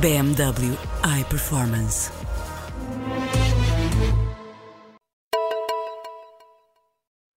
BMW iPerformance.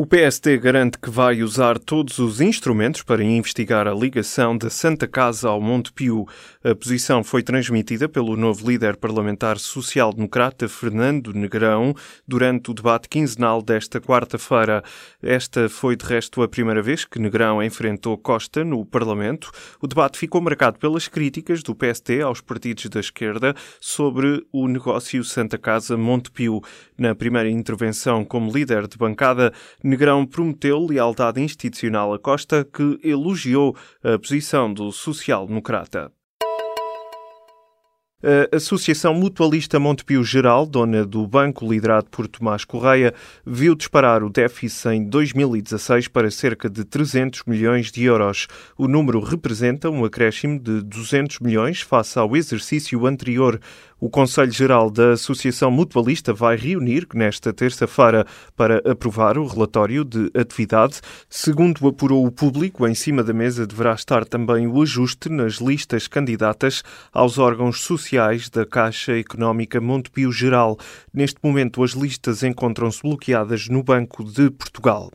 O PST garante que vai usar todos os instrumentos para investigar a ligação da Santa Casa ao Monte Pio. A posição foi transmitida pelo novo líder parlamentar social-democrata Fernando Negrão durante o debate quinzenal desta quarta-feira. Esta foi, de resto, a primeira vez que Negrão enfrentou Costa no Parlamento. O debate ficou marcado pelas críticas do PST aos partidos da esquerda sobre o negócio Santa Casa-Monte Pio. Na primeira intervenção como líder de bancada, Negrão prometeu lealdade institucional a Costa, que elogiou a posição do social-democrata. A Associação Mutualista Montepio Geral, dona do banco liderado por Tomás Correia, viu disparar o déficit em 2016 para cerca de 300 milhões de euros. O número representa um acréscimo de 200 milhões face ao exercício anterior. O Conselho Geral da Associação Mutualista vai reunir nesta terça-feira para aprovar o relatório de atividade. Segundo apurou o público, em cima da mesa deverá estar também o ajuste nas listas candidatas aos órgãos sociais da Caixa Económica Montepio Geral. Neste momento, as listas encontram-se bloqueadas no Banco de Portugal.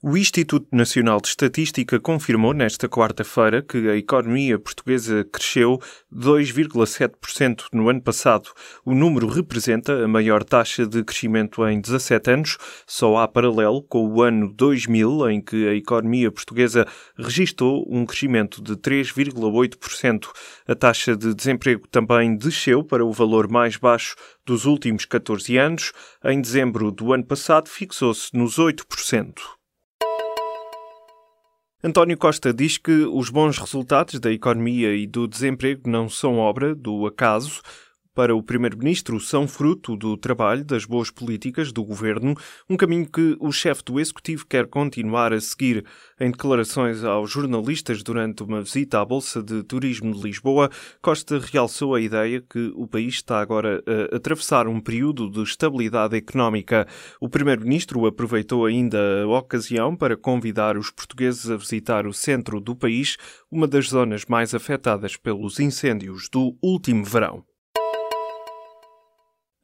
O Instituto Nacional de Estatística confirmou nesta quarta-feira que a economia portuguesa cresceu 2,7% no ano passado. O número representa a maior taxa de crescimento em 17 anos, só há paralelo com o ano 2000, em que a economia portuguesa registrou um crescimento de 3,8%. A taxa de desemprego também desceu para o valor mais baixo dos últimos 14 anos. Em dezembro do ano passado, fixou-se nos 8%. António Costa diz que os bons resultados da economia e do desemprego não são obra do acaso, para o Primeiro-Ministro são fruto do trabalho das boas políticas do governo, um caminho que o chefe do Executivo quer continuar a seguir. Em declarações aos jornalistas durante uma visita à Bolsa de Turismo de Lisboa, Costa realçou a ideia que o país está agora a atravessar um período de estabilidade económica. O Primeiro-Ministro aproveitou ainda a ocasião para convidar os portugueses a visitar o centro do país, uma das zonas mais afetadas pelos incêndios do último verão.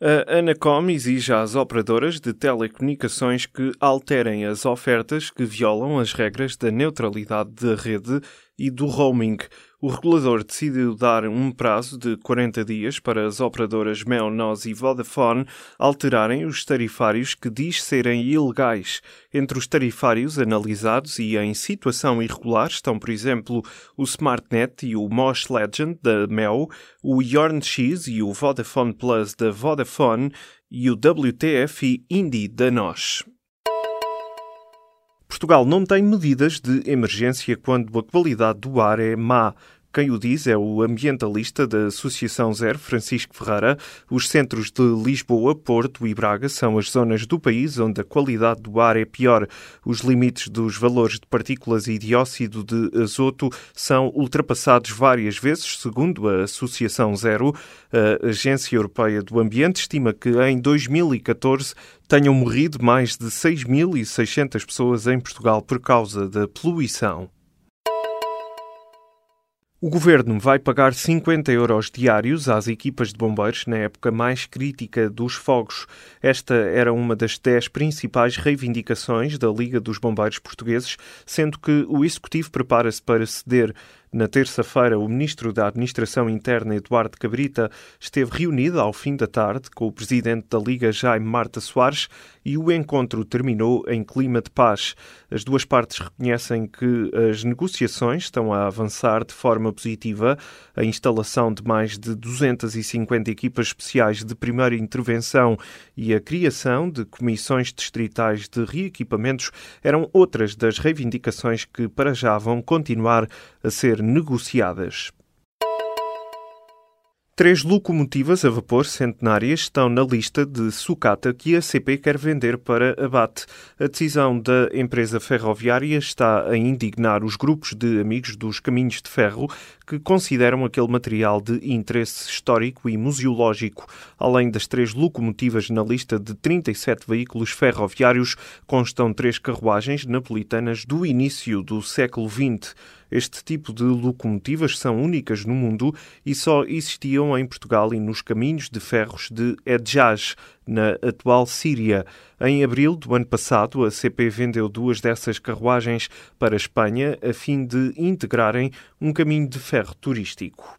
A Anacom exige às operadoras de telecomunicações que alterem as ofertas que violam as regras da neutralidade da rede e do roaming. O regulador decidiu dar um prazo de 40 dias para as operadoras Mel, NOS e Vodafone alterarem os tarifários que diz serem ilegais. Entre os tarifários analisados e em situação irregular estão, por exemplo, o SmartNet e o Mosh Legend da Mel, o YornX e o Vodafone Plus da Vodafone e o WTF e Indie da NOS. Portugal não tem medidas de emergência quando a qualidade do ar é má. Quem o diz é o ambientalista da Associação Zero, Francisco Ferreira. Os centros de Lisboa, Porto e Braga são as zonas do país onde a qualidade do ar é pior. Os limites dos valores de partículas e dióxido de azoto são ultrapassados várias vezes, segundo a Associação Zero. A Agência Europeia do Ambiente estima que em 2014 tenham morrido mais de 6.600 pessoas em Portugal por causa da poluição. O governo vai pagar 50 euros diários às equipas de bombeiros na época mais crítica dos fogos. Esta era uma das dez principais reivindicações da Liga dos Bombeiros Portugueses, sendo que o Executivo prepara-se para ceder na terça-feira, o ministro da Administração Interna, Eduardo Cabrita, esteve reunido ao fim da tarde com o presidente da Liga, Jaime Marta Soares, e o encontro terminou em clima de paz. As duas partes reconhecem que as negociações estão a avançar de forma positiva. A instalação de mais de 250 equipas especiais de primeira intervenção e a criação de comissões distritais de reequipamentos eram outras das reivindicações que para já vão continuar a ser negociadas. Três locomotivas a vapor centenárias estão na lista de sucata que a CP quer vender para abate. A decisão da empresa ferroviária está a indignar os grupos de amigos dos caminhos de ferro que consideram aquele material de interesse histórico e museológico. Além das três locomotivas na lista de 37 veículos ferroviários, constam três carruagens napolitanas do início do século XX. Este tipo de locomotivas são únicas no mundo e só existiam em Portugal e nos caminhos de ferros de Edjaz, na atual Síria. Em abril do ano passado, a CP vendeu duas dessas carruagens para a Espanha a fim de integrarem um caminho de ferro turístico.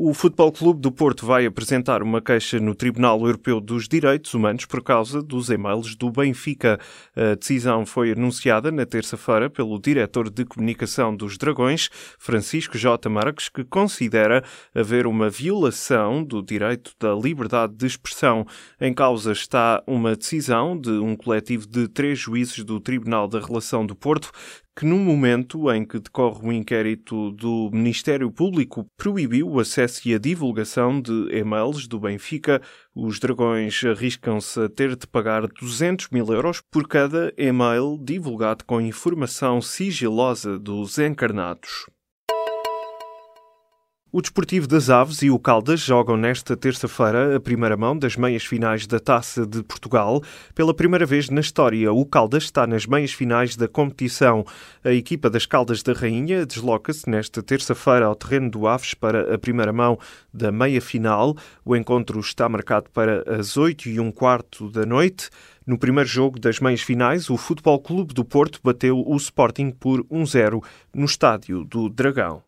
O Futebol Clube do Porto vai apresentar uma queixa no Tribunal Europeu dos Direitos Humanos por causa dos e-mails do Benfica. A decisão foi anunciada na terça-feira pelo diretor de comunicação dos Dragões, Francisco J. Marques, que considera haver uma violação do direito da liberdade de expressão. Em causa está uma decisão de um coletivo de três juízes do Tribunal da Relação do Porto que, no momento em que decorre o inquérito do Ministério Público, proibiu o acesso e a divulgação de e-mails do Benfica, os dragões arriscam-se a ter de pagar 200 mil euros por cada e-mail divulgado com informação sigilosa dos encarnados. O Desportivo das Aves e o Caldas jogam nesta terça-feira a primeira mão das meias finais da Taça de Portugal. Pela primeira vez na história, o Caldas está nas meias finais da competição. A equipa das Caldas da Rainha desloca-se nesta terça-feira ao terreno do Aves para a primeira mão da meia final. O encontro está marcado para as 8 e um quarto da noite. No primeiro jogo das meias finais, o Futebol Clube do Porto bateu o Sporting por 1-0 no estádio do Dragão.